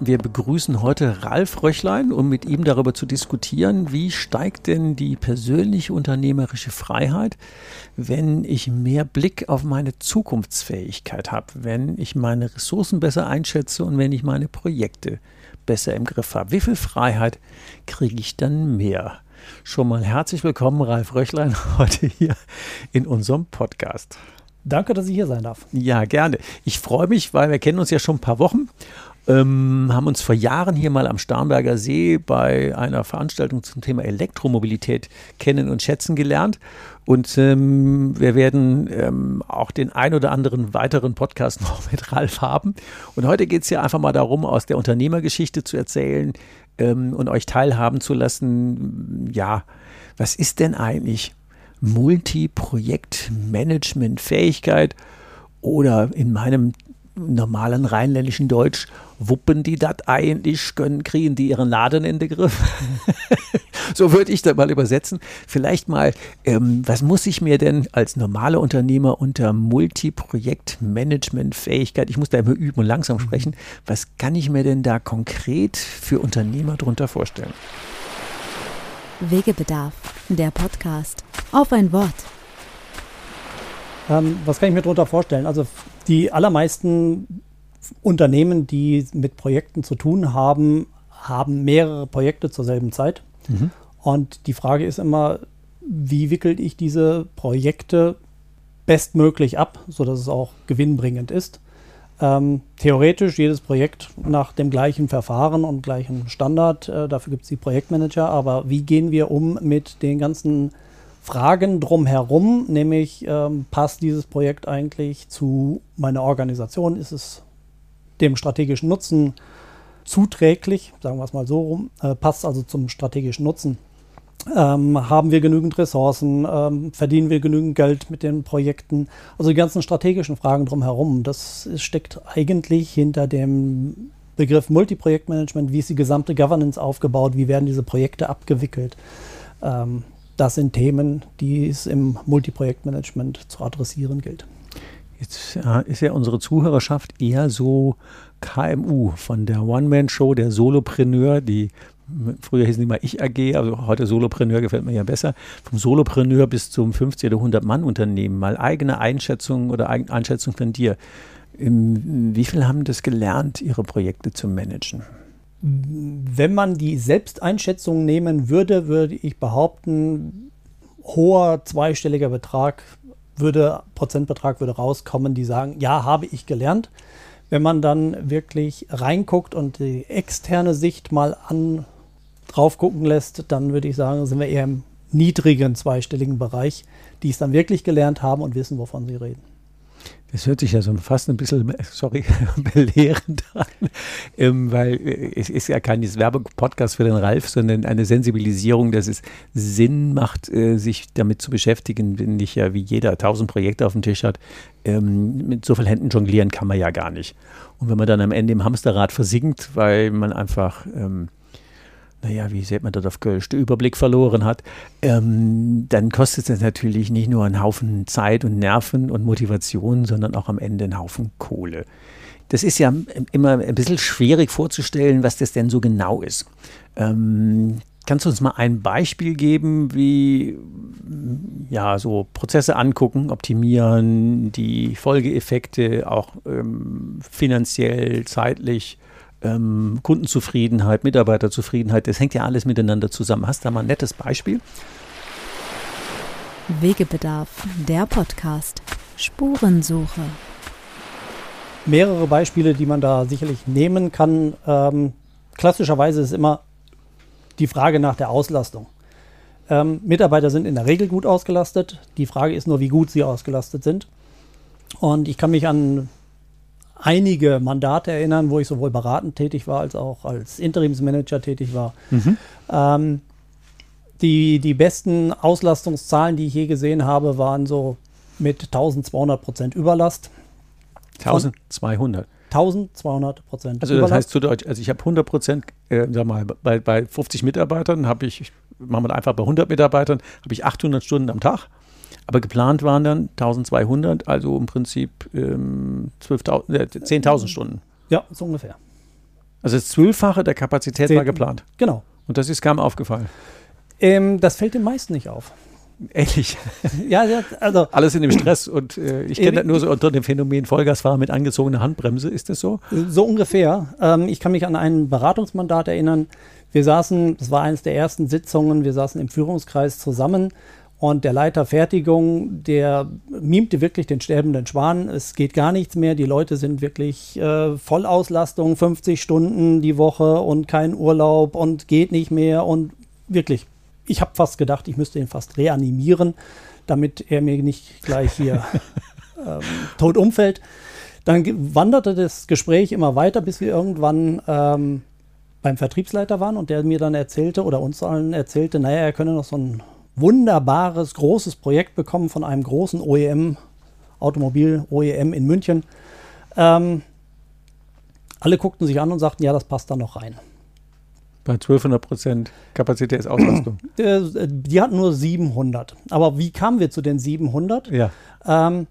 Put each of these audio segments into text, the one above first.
Wir begrüßen heute Ralf Röchlein, um mit ihm darüber zu diskutieren, wie steigt denn die persönliche unternehmerische Freiheit, wenn ich mehr Blick auf meine Zukunftsfähigkeit habe, wenn ich meine Ressourcen besser einschätze und wenn ich meine Projekte besser im Griff habe. Wie viel Freiheit kriege ich dann mehr? Schon mal herzlich willkommen, Ralf Röchlein, heute hier in unserem Podcast. Danke, dass ich hier sein darf. Ja, gerne. Ich freue mich, weil wir kennen uns ja schon ein paar Wochen. Ähm, haben uns vor Jahren hier mal am Starnberger See bei einer Veranstaltung zum Thema Elektromobilität kennen und schätzen gelernt. Und ähm, wir werden ähm, auch den ein oder anderen weiteren Podcast noch mit Ralf haben. Und heute geht es ja einfach mal darum, aus der Unternehmergeschichte zu erzählen ähm, und euch teilhaben zu lassen. Ja, was ist denn eigentlich Multi-Projekt-Management-Fähigkeit oder in meinem normalen rheinländischen Deutsch, wuppen die das eigentlich, können, kriegen die ihren Laden in den Griff? so würde ich da mal übersetzen. Vielleicht mal, ähm, was muss ich mir denn als normaler Unternehmer unter Multi-Projekt-Management-Fähigkeit, ich muss da immer üben und langsam sprechen, was kann ich mir denn da konkret für Unternehmer drunter vorstellen? Wegebedarf, der Podcast. Auf ein Wort. Ähm, was kann ich mir darunter vorstellen? Also die allermeisten Unternehmen, die mit Projekten zu tun haben, haben mehrere Projekte zur selben Zeit. Mhm. Und die Frage ist immer, wie wickelt ich diese Projekte bestmöglich ab, sodass es auch gewinnbringend ist. Ähm, theoretisch jedes Projekt nach dem gleichen Verfahren und gleichen Standard. Äh, dafür gibt es die Projektmanager. Aber wie gehen wir um mit den ganzen Fragen drumherum? Nämlich, ähm, passt dieses Projekt eigentlich zu meiner Organisation? Ist es dem strategischen Nutzen zuträglich? Sagen wir es mal so rum. Äh, passt also zum strategischen Nutzen. Ähm, haben wir genügend Ressourcen? Ähm, verdienen wir genügend Geld mit den Projekten? Also die ganzen strategischen Fragen drumherum. Das steckt eigentlich hinter dem Begriff Multiprojektmanagement. Wie ist die gesamte Governance aufgebaut? Wie werden diese Projekte abgewickelt? Ähm, das sind Themen, die es im Multiprojektmanagement zu adressieren gilt. Jetzt ist ja unsere Zuhörerschaft eher so KMU von der One-Man-Show, der Solopreneur, die Früher hießen die mal Ich AG, also heute Solopreneur gefällt mir ja besser. Vom Solopreneur bis zum 50 oder 100 Mann Unternehmen. Mal eigene Einschätzung oder Einschätzung von dir. Wie viel haben das gelernt, ihre Projekte zu managen? Wenn man die Selbsteinschätzung nehmen würde, würde ich behaupten, hoher zweistelliger Betrag würde, Prozentbetrag würde rauskommen, die sagen, ja, habe ich gelernt. Wenn man dann wirklich reinguckt und die externe Sicht mal an drauf gucken lässt, dann würde ich sagen, sind wir eher im niedrigen zweistelligen Bereich, die es dann wirklich gelernt haben und wissen, wovon sie reden. Das hört sich ja so fast ein bisschen, sorry, belehrend an, ähm, weil äh, es ist ja kein Werbepodcast für den Ralf, sondern eine Sensibilisierung, dass es Sinn macht, äh, sich damit zu beschäftigen, wenn ich ja wie jeder tausend Projekte auf dem Tisch hat. Ähm, mit so vielen Händen jonglieren kann man ja gar nicht. Und wenn man dann am Ende im Hamsterrad versinkt, weil man einfach ähm, naja, wie sieht man das auf Kölsch, den Überblick verloren hat, ähm, dann kostet es natürlich nicht nur einen Haufen Zeit und Nerven und Motivation, sondern auch am Ende einen Haufen Kohle. Das ist ja immer ein bisschen schwierig vorzustellen, was das denn so genau ist. Ähm, kannst du uns mal ein Beispiel geben, wie ja so Prozesse angucken, optimieren, die Folgeeffekte auch ähm, finanziell, zeitlich ähm, Kundenzufriedenheit, Mitarbeiterzufriedenheit, das hängt ja alles miteinander zusammen. Hast du da mal ein nettes Beispiel? Wegebedarf, der Podcast. Spurensuche. Mehrere Beispiele, die man da sicherlich nehmen kann. Ähm, klassischerweise ist immer die Frage nach der Auslastung. Ähm, Mitarbeiter sind in der Regel gut ausgelastet. Die Frage ist nur, wie gut sie ausgelastet sind. Und ich kann mich an einige Mandate erinnern, wo ich sowohl beratend tätig war als auch als Interimsmanager tätig war. Mhm. Ähm, die, die besten Auslastungszahlen, die ich je gesehen habe, waren so mit 1200 Prozent Überlast. 1200? 1200 Prozent. Also das heißt zu Deutsch, also ich habe 100 Prozent, äh, sag mal, bei, bei 50 Mitarbeitern habe ich, machen wir einfach bei 100 Mitarbeitern, habe ich 800 Stunden am Tag. Aber geplant waren dann 1200, also im Prinzip ähm, äh, 10.000 Stunden. Ja, so ungefähr. Also das Zwölffache der Kapazität Zehn, war geplant. Genau. Und das ist kaum aufgefallen. Ähm, das fällt den meisten nicht auf. Ehrlich. ja, also. Alles in dem Stress und äh, ich kenne das nur so unter dem Phänomen Vollgasfahrer mit angezogener Handbremse. Ist das so? So ungefähr. Ähm, ich kann mich an ein Beratungsmandat erinnern. Wir saßen, das war eines der ersten Sitzungen, wir saßen im Führungskreis zusammen und der Leiter Fertigung, der mimte wirklich den sterbenden Schwan. Es geht gar nichts mehr. Die Leute sind wirklich äh, Vollauslastung, 50 Stunden die Woche und kein Urlaub und geht nicht mehr und wirklich ich habe fast gedacht, ich müsste ihn fast reanimieren, damit er mir nicht gleich hier ähm, tot umfällt. Dann wanderte das Gespräch immer weiter, bis wir irgendwann ähm, beim Vertriebsleiter waren und der mir dann erzählte oder uns allen erzählte, naja, er könne noch so ein wunderbares, großes Projekt bekommen von einem großen OEM, Automobil-OEM in München. Ähm, alle guckten sich an und sagten, ja, das passt da noch rein. Bei 1200 Prozent Kapazitätsauslastung. Die hatten nur 700. Aber wie kamen wir zu den 700? Ja. Ähm,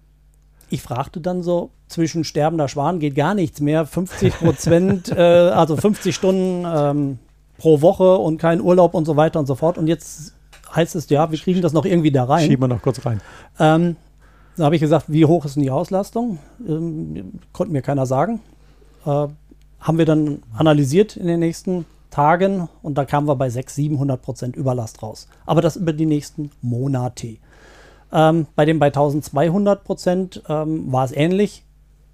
ich fragte dann so, zwischen sterbender Schwan geht gar nichts mehr. 50 Prozent, äh, also 50 Stunden ähm, pro Woche und kein Urlaub und so weiter und so fort. Und jetzt heißt es, ja, wir kriegen das noch irgendwie da rein. Schieben wir noch kurz rein. Ähm, dann habe ich gesagt, wie hoch ist denn die Auslastung? Ähm, konnte mir keiner sagen. Äh, haben wir dann analysiert in den nächsten Tagen und da kamen wir bei 600, 700 Prozent Überlast raus. Aber das über die nächsten Monate. Ähm, bei dem bei 1200 Prozent ähm, war es ähnlich,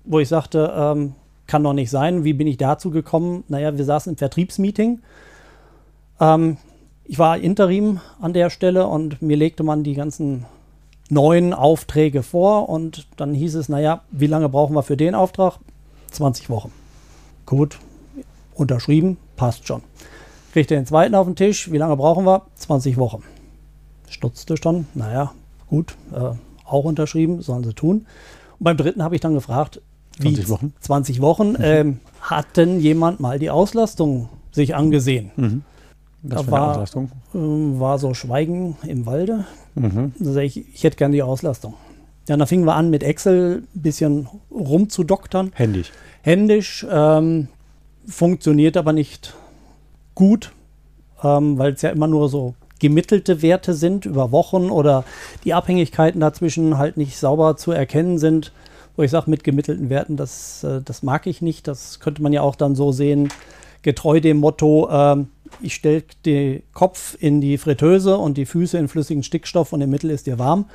wo ich sagte, ähm, kann doch nicht sein. Wie bin ich dazu gekommen? Naja, wir saßen im Vertriebsmeeting. Ähm, ich war Interim an der Stelle und mir legte man die ganzen neuen Aufträge vor und dann hieß es, naja, wie lange brauchen wir für den Auftrag? 20 Wochen. Gut, unterschrieben, passt schon. Kriegt den zweiten auf den Tisch, wie lange brauchen wir? 20 Wochen. Stutzte schon, naja, gut, äh, auch unterschrieben, sollen sie tun. Und beim dritten habe ich dann gefragt, 20 Wochen. 20 Wochen, mhm. ähm, hat denn jemand mal die Auslastung sich angesehen? Mhm. Was da war, Auslastung? Äh, war so Schweigen im Walde. Mhm. Da ich, ich hätte gerne die Auslastung. Ja, dann fingen wir an mit Excel ein bisschen rumzudoktern. Händisch. Händisch. Ähm, funktioniert aber nicht gut, ähm, weil es ja immer nur so gemittelte Werte sind über Wochen oder die Abhängigkeiten dazwischen halt nicht sauber zu erkennen sind. Wo ich sage, mit gemittelten Werten, das, äh, das mag ich nicht. Das könnte man ja auch dann so sehen, getreu dem Motto, äh, ich stelle den Kopf in die Fritteuse und die Füße in flüssigen Stickstoff und im Mittel ist dir warm.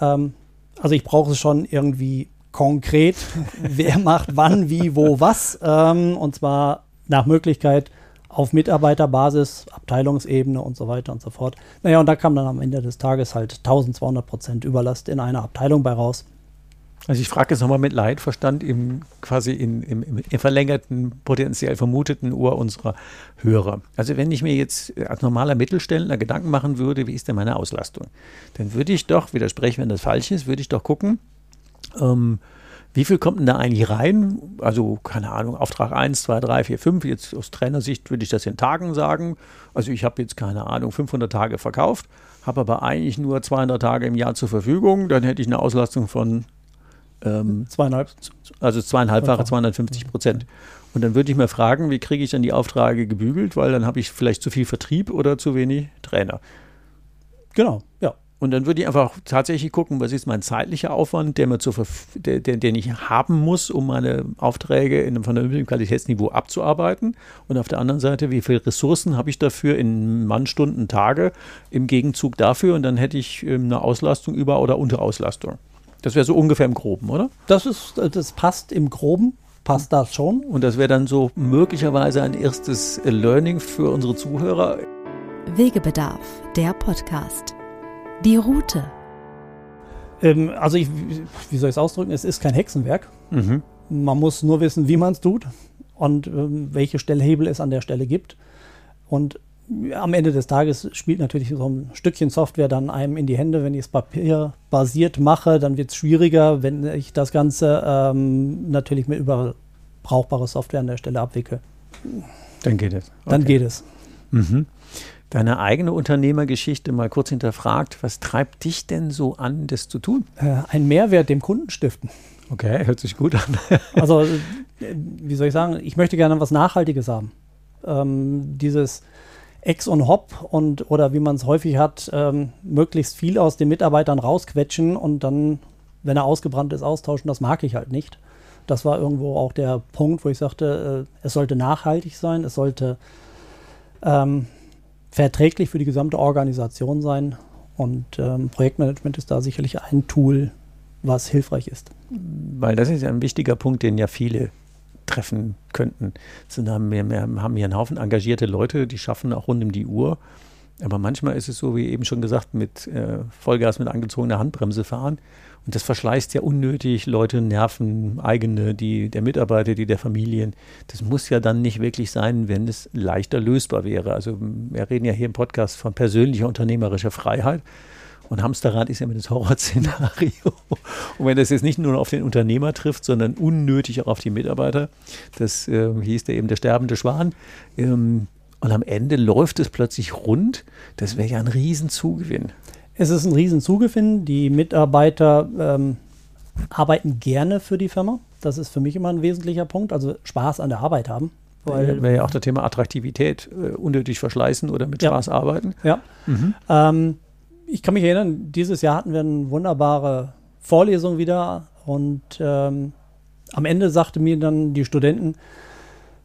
Ähm, also ich brauche es schon irgendwie konkret, wer macht wann, wie, wo, was. Ähm, und zwar nach Möglichkeit auf Mitarbeiterbasis, Abteilungsebene und so weiter und so fort. Naja, und da kam dann am Ende des Tages halt 1200 Prozent Überlast in einer Abteilung bei raus. Also ich frage jetzt nochmal mit Leidverstand im quasi in, im, im, verlängerten, potenziell vermuteten Ohr unserer Hörer. Also wenn ich mir jetzt als normaler Mittelständler Gedanken machen würde, wie ist denn meine Auslastung, dann würde ich doch, widersprechen, wenn das falsch ist, würde ich doch gucken, ähm, wie viel kommt denn da eigentlich rein? Also, keine Ahnung, Auftrag 1, 2, 3, 4, 5. Jetzt aus Trainersicht würde ich das in Tagen sagen. Also, ich habe jetzt, keine Ahnung, 500 Tage verkauft, habe aber eigentlich nur 200 Tage im Jahr zur Verfügung. Dann hätte ich eine Auslastung von ähm, zweieinhalb. Also zweieinhalbfache, 250 Prozent. Und dann würde ich mir fragen, wie kriege ich dann die Aufträge gebügelt? Weil dann habe ich vielleicht zu viel Vertrieb oder zu wenig Trainer. Genau, ja. Und dann würde ich einfach tatsächlich gucken, was ist mein zeitlicher Aufwand, der mir zur der, der, den ich haben muss, um meine Aufträge in einem vernünftigen Qualitätsniveau abzuarbeiten. Und auf der anderen Seite, wie viele Ressourcen habe ich dafür in Mannstunden, Tage im Gegenzug dafür? Und dann hätte ich ähm, eine Auslastung über- oder Unterauslastung. Das wäre so ungefähr im Groben, oder? Das ist, das passt im Groben, passt das schon. Und das wäre dann so möglicherweise ein erstes Learning für unsere Zuhörer. Wegebedarf, der Podcast. Die Route. Ähm, also, ich, wie soll ich es ausdrücken? Es ist kein Hexenwerk. Mhm. Man muss nur wissen, wie man es tut und ähm, welche Stellhebel es an der Stelle gibt. Und am Ende des Tages spielt natürlich so ein Stückchen Software dann einem in die Hände. Wenn ich es papierbasiert mache, dann wird es schwieriger. Wenn ich das Ganze ähm, natürlich mit über brauchbare Software an der Stelle abwickle. Dann geht es. Okay. Dann geht es. Mhm deine eigene Unternehmergeschichte mal kurz hinterfragt. Was treibt dich denn so an, das zu tun? Äh, ein Mehrwert dem Kunden stiften. Okay, hört sich gut an. also, äh, wie soll ich sagen, ich möchte gerne was Nachhaltiges haben. Ähm, dieses Ex und Hop und oder wie man es häufig hat, ähm, möglichst viel aus den Mitarbeitern rausquetschen und dann, wenn er ausgebrannt ist, austauschen, das mag ich halt nicht. Das war irgendwo auch der Punkt, wo ich sagte, äh, es sollte nachhaltig sein, es sollte ähm, verträglich für die gesamte Organisation sein. Und ähm, Projektmanagement ist da sicherlich ein Tool, was hilfreich ist. Weil das ist ja ein wichtiger Punkt, den ja viele treffen könnten. wir, wir haben hier einen Haufen engagierte Leute, die schaffen auch rund um die Uhr. Aber manchmal ist es so, wie eben schon gesagt, mit äh, Vollgas mit angezogener Handbremse fahren. Und das verschleißt ja unnötig Leute, Nerven, eigene, die der Mitarbeiter, die der Familien. Das muss ja dann nicht wirklich sein, wenn es leichter lösbar wäre. Also wir reden ja hier im Podcast von persönlicher unternehmerischer Freiheit. Und Hamsterrad ist ja immer das Horrorszenario. Und wenn das jetzt nicht nur auf den Unternehmer trifft, sondern unnötig auch auf die Mitarbeiter, das äh, hieß der eben der sterbende Schwan. Ähm, und am Ende läuft es plötzlich rund. Das wäre ja ein Riesenzugewinn. Es ist ein Riesenzugewinn. Die Mitarbeiter ähm, arbeiten gerne für die Firma. Das ist für mich immer ein wesentlicher Punkt. Also Spaß an der Arbeit haben. Weil wäre ja auch das Thema Attraktivität, äh, unnötig verschleißen oder mit ja. Spaß arbeiten. Ja. Mhm. Ähm, ich kann mich erinnern, dieses Jahr hatten wir eine wunderbare Vorlesung wieder und ähm, am Ende sagte mir dann die Studenten,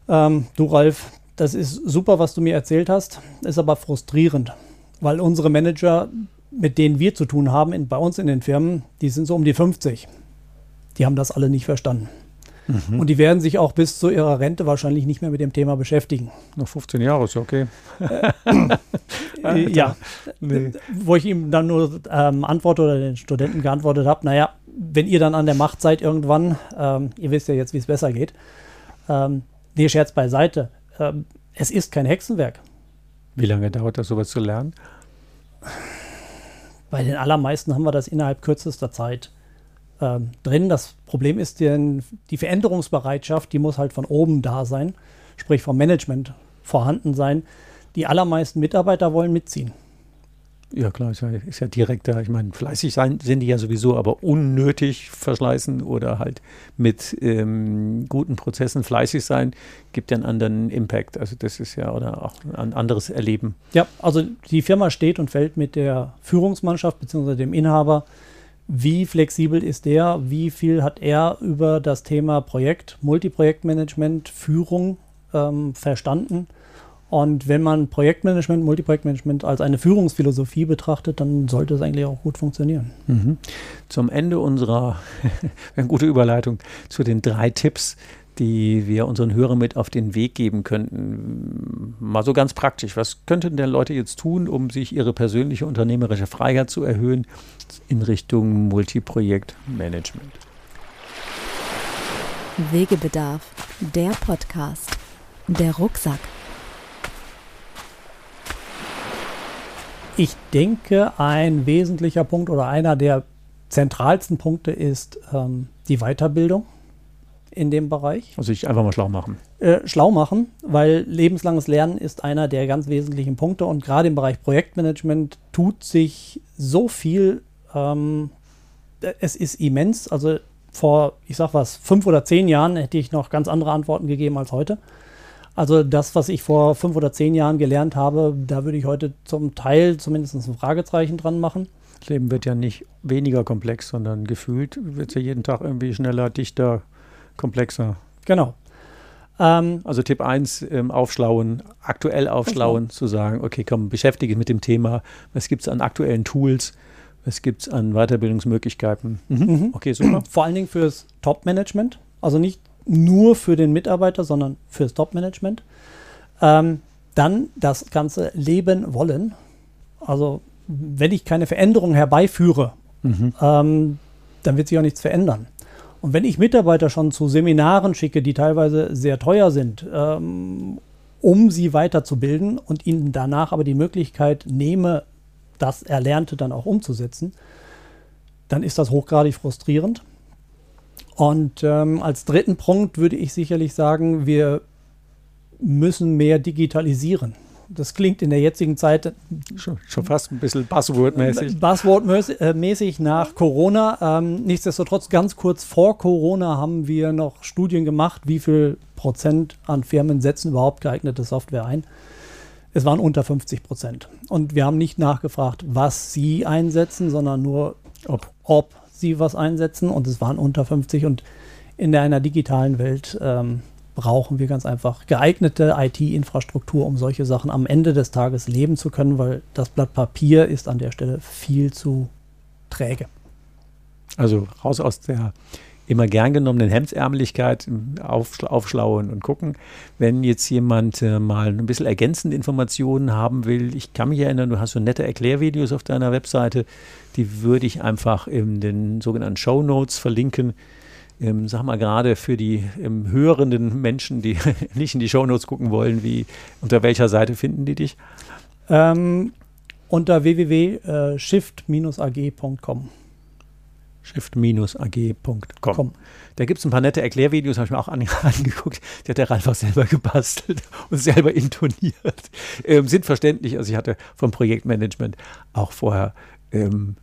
ähm, du Ralf, das ist super, was du mir erzählt hast, ist aber frustrierend, weil unsere Manager mit denen wir zu tun haben, in, bei uns in den Firmen, die sind so um die 50. Die haben das alle nicht verstanden. Mhm. Und die werden sich auch bis zu ihrer Rente wahrscheinlich nicht mehr mit dem Thema beschäftigen. Noch 15 Jahre ist okay. äh, ja, nee. wo ich ihm dann nur ähm, antworte oder den Studenten geantwortet habe, naja, wenn ihr dann an der Macht seid irgendwann, ähm, ihr wisst ja jetzt, wie es besser geht. Ähm, nee, Scherz beiseite. Ähm, es ist kein Hexenwerk. Wie lange dauert das, sowas zu lernen? Bei den allermeisten haben wir das innerhalb kürzester Zeit ähm, drin. Das Problem ist, die, die Veränderungsbereitschaft, die muss halt von oben da sein, sprich vom Management vorhanden sein. Die allermeisten Mitarbeiter wollen mitziehen. Ja, klar, ist ja, ist ja direkter. Ich meine, fleißig sein sind die ja sowieso, aber unnötig verschleißen oder halt mit ähm, guten Prozessen fleißig sein, gibt ja einen anderen Impact. Also, das ist ja oder auch ein anderes Erleben. Ja, also die Firma steht und fällt mit der Führungsmannschaft bzw. dem Inhaber. Wie flexibel ist der? Wie viel hat er über das Thema Projekt, Multiprojektmanagement, Führung ähm, verstanden? Und wenn man Projektmanagement, Multiprojektmanagement als eine Führungsphilosophie betrachtet, dann sollte es eigentlich auch gut funktionieren. Mhm. Zum Ende unserer, eine gute Überleitung zu den drei Tipps, die wir unseren Hörern mit auf den Weg geben könnten. Mal so ganz praktisch. Was könnten denn Leute jetzt tun, um sich ihre persönliche unternehmerische Freiheit zu erhöhen in Richtung Multiprojektmanagement? Wegebedarf, der Podcast, der Rucksack. Ich denke, ein wesentlicher Punkt oder einer der zentralsten Punkte ist ähm, die Weiterbildung in dem Bereich. Also sich einfach mal schlau machen. Äh, schlau machen, weil lebenslanges Lernen ist einer der ganz wesentlichen Punkte und gerade im Bereich Projektmanagement tut sich so viel. Ähm, es ist immens. Also vor, ich sag was, fünf oder zehn Jahren hätte ich noch ganz andere Antworten gegeben als heute. Also das, was ich vor fünf oder zehn Jahren gelernt habe, da würde ich heute zum Teil zumindest ein Fragezeichen dran machen. Das Leben wird ja nicht weniger komplex, sondern gefühlt wird es ja jeden Tag irgendwie schneller, dichter, komplexer. Genau. Ähm, also Tipp 1, ähm, aufschlauen, aktuell aufschlauen, aufschlauen, zu sagen, okay, komm, beschäftige dich mit dem Thema. Was gibt es an aktuellen Tools? Was gibt es an Weiterbildungsmöglichkeiten? Mhm. Mhm. Okay, super. Vor allen Dingen fürs Top-Management. Also nicht nur für den Mitarbeiter, sondern fürs Top-Management. Ähm, dann das ganze Leben wollen. Also wenn ich keine Veränderung herbeiführe, mhm. ähm, dann wird sich auch nichts verändern. Und wenn ich Mitarbeiter schon zu Seminaren schicke, die teilweise sehr teuer sind, ähm, um sie weiterzubilden und ihnen danach aber die Möglichkeit nehme, das Erlernte dann auch umzusetzen, dann ist das hochgradig frustrierend. Und ähm, als dritten Punkt würde ich sicherlich sagen, wir müssen mehr digitalisieren. Das klingt in der jetzigen Zeit schon, schon fast ein bisschen Buzzword-mäßig. Buzzword-mäßig nach Corona. Ähm, nichtsdestotrotz, ganz kurz vor Corona haben wir noch Studien gemacht, wie viel Prozent an Firmen setzen überhaupt geeignete Software ein. Es waren unter 50 Prozent. Und wir haben nicht nachgefragt, was sie einsetzen, sondern nur, ob, ob sie was einsetzen. Und es waren unter 50. Und in einer digitalen Welt ähm, brauchen wir ganz einfach geeignete IT-Infrastruktur, um solche Sachen am Ende des Tages leben zu können, weil das Blatt Papier ist an der Stelle viel zu träge. Also raus aus der immer gern genommenen Hemdsärmeligkeit, auf, aufschlauen und gucken. Wenn jetzt jemand äh, mal ein bisschen ergänzende Informationen haben will, ich kann mich erinnern, du hast so nette Erklärvideos auf deiner Webseite, die würde ich einfach in den sogenannten Show Notes verlinken ähm, sag mal gerade für die ähm, hörenden Menschen, die nicht in die Shownotes gucken wollen, wie unter welcher Seite finden die dich? Ähm, unter www.shift-ag.com. Shift-ag.com. Da gibt es ein paar nette Erklärvideos, habe ich mir auch an, angeguckt. Die hat der Ralf auch selber gebastelt und selber intoniert. Ähm, sind verständlich. Also ich hatte vom Projektmanagement auch vorher ähm,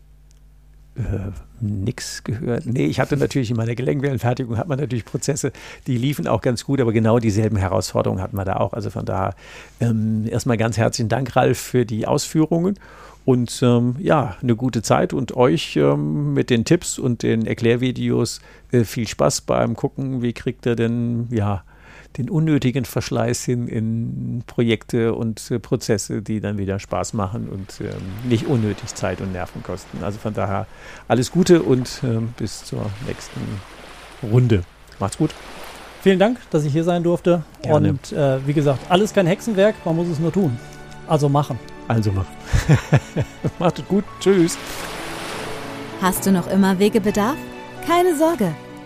äh, nichts gehört. Nee, ich hatte natürlich in meiner Gelenkwellenfertigung hat man natürlich Prozesse, die liefen auch ganz gut, aber genau dieselben Herausforderungen hatten wir da auch. Also von daher ähm, erstmal ganz herzlichen Dank, Ralf, für die Ausführungen. Und ähm, ja, eine gute Zeit und euch ähm, mit den Tipps und den Erklärvideos äh, viel Spaß beim Gucken, wie kriegt ihr denn ja den unnötigen Verschleiß hin in Projekte und äh, Prozesse, die dann wieder Spaß machen und ähm, nicht unnötig Zeit und Nerven kosten. Also von daher alles Gute und ähm, bis zur nächsten Runde. Macht's gut. Vielen Dank, dass ich hier sein durfte. Gerne. Und äh, wie gesagt, alles kein Hexenwerk, man muss es nur tun. Also machen. Also machen. Macht es gut. Tschüss. Hast du noch immer Wegebedarf? Keine Sorge.